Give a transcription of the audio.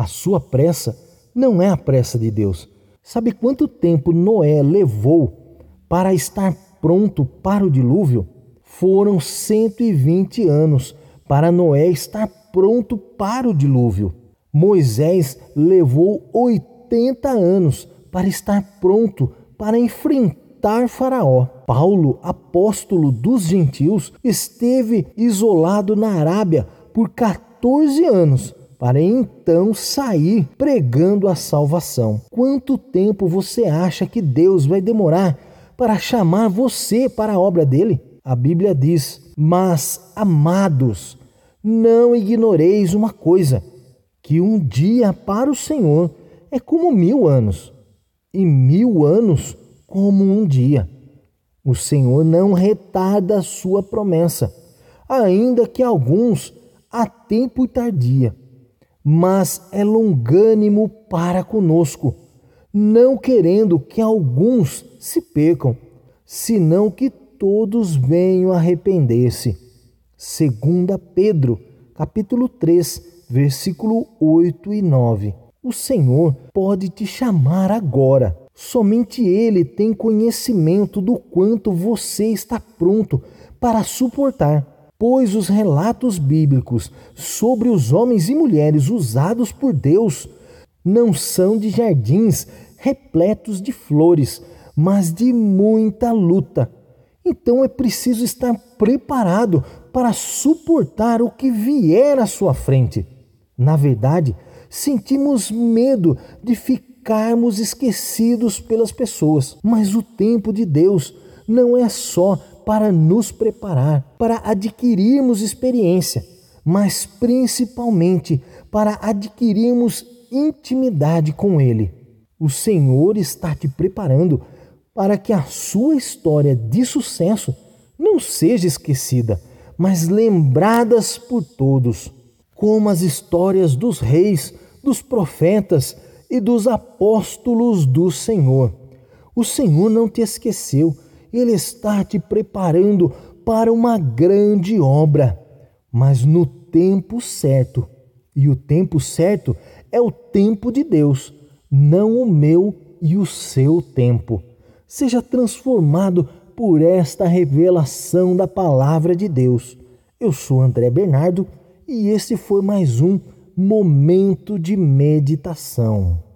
A sua pressa não é a pressa de Deus. Sabe quanto tempo Noé levou para estar pronto para o dilúvio? Foram 120 anos para Noé estar pronto para o dilúvio. Moisés levou 80 anos para estar pronto para enfrentar Faraó. Paulo, apóstolo dos gentios, esteve isolado na Arábia por 14 anos para então sair pregando a salvação. Quanto tempo você acha que Deus vai demorar para chamar você para a obra dele? A Bíblia diz: Mas, amados, não ignoreis uma coisa, que um dia para o Senhor é como mil anos, e mil anos como um dia. O Senhor não retarda a sua promessa, ainda que alguns a tempo tardia, mas é longânimo para conosco, não querendo que alguns se percam, senão que todos venham arrepender-se. Segunda Pedro, capítulo 3, versículo 8 e 9. O Senhor pode te chamar agora. Somente Ele tem conhecimento do quanto você está pronto para suportar, pois os relatos bíblicos sobre os homens e mulheres usados por Deus não são de jardins repletos de flores, mas de muita luta. Então é preciso estar preparado para suportar o que vier à sua frente. Na verdade, sentimos medo de ficarmos esquecidos pelas pessoas. Mas o tempo de Deus não é só para nos preparar, para adquirirmos experiência, mas principalmente para adquirirmos intimidade com Ele. O Senhor está te preparando para que a sua história de sucesso não seja esquecida, mas lembradas por todos como as histórias dos reis, dos profetas e dos apóstolos do Senhor. O Senhor não te esqueceu, Ele está te preparando para uma grande obra, mas no tempo certo. E o tempo certo é o tempo de Deus, não o meu e o seu tempo. Seja transformado por esta revelação da palavra de Deus. Eu sou André Bernardo e esse foi mais um momento de meditação.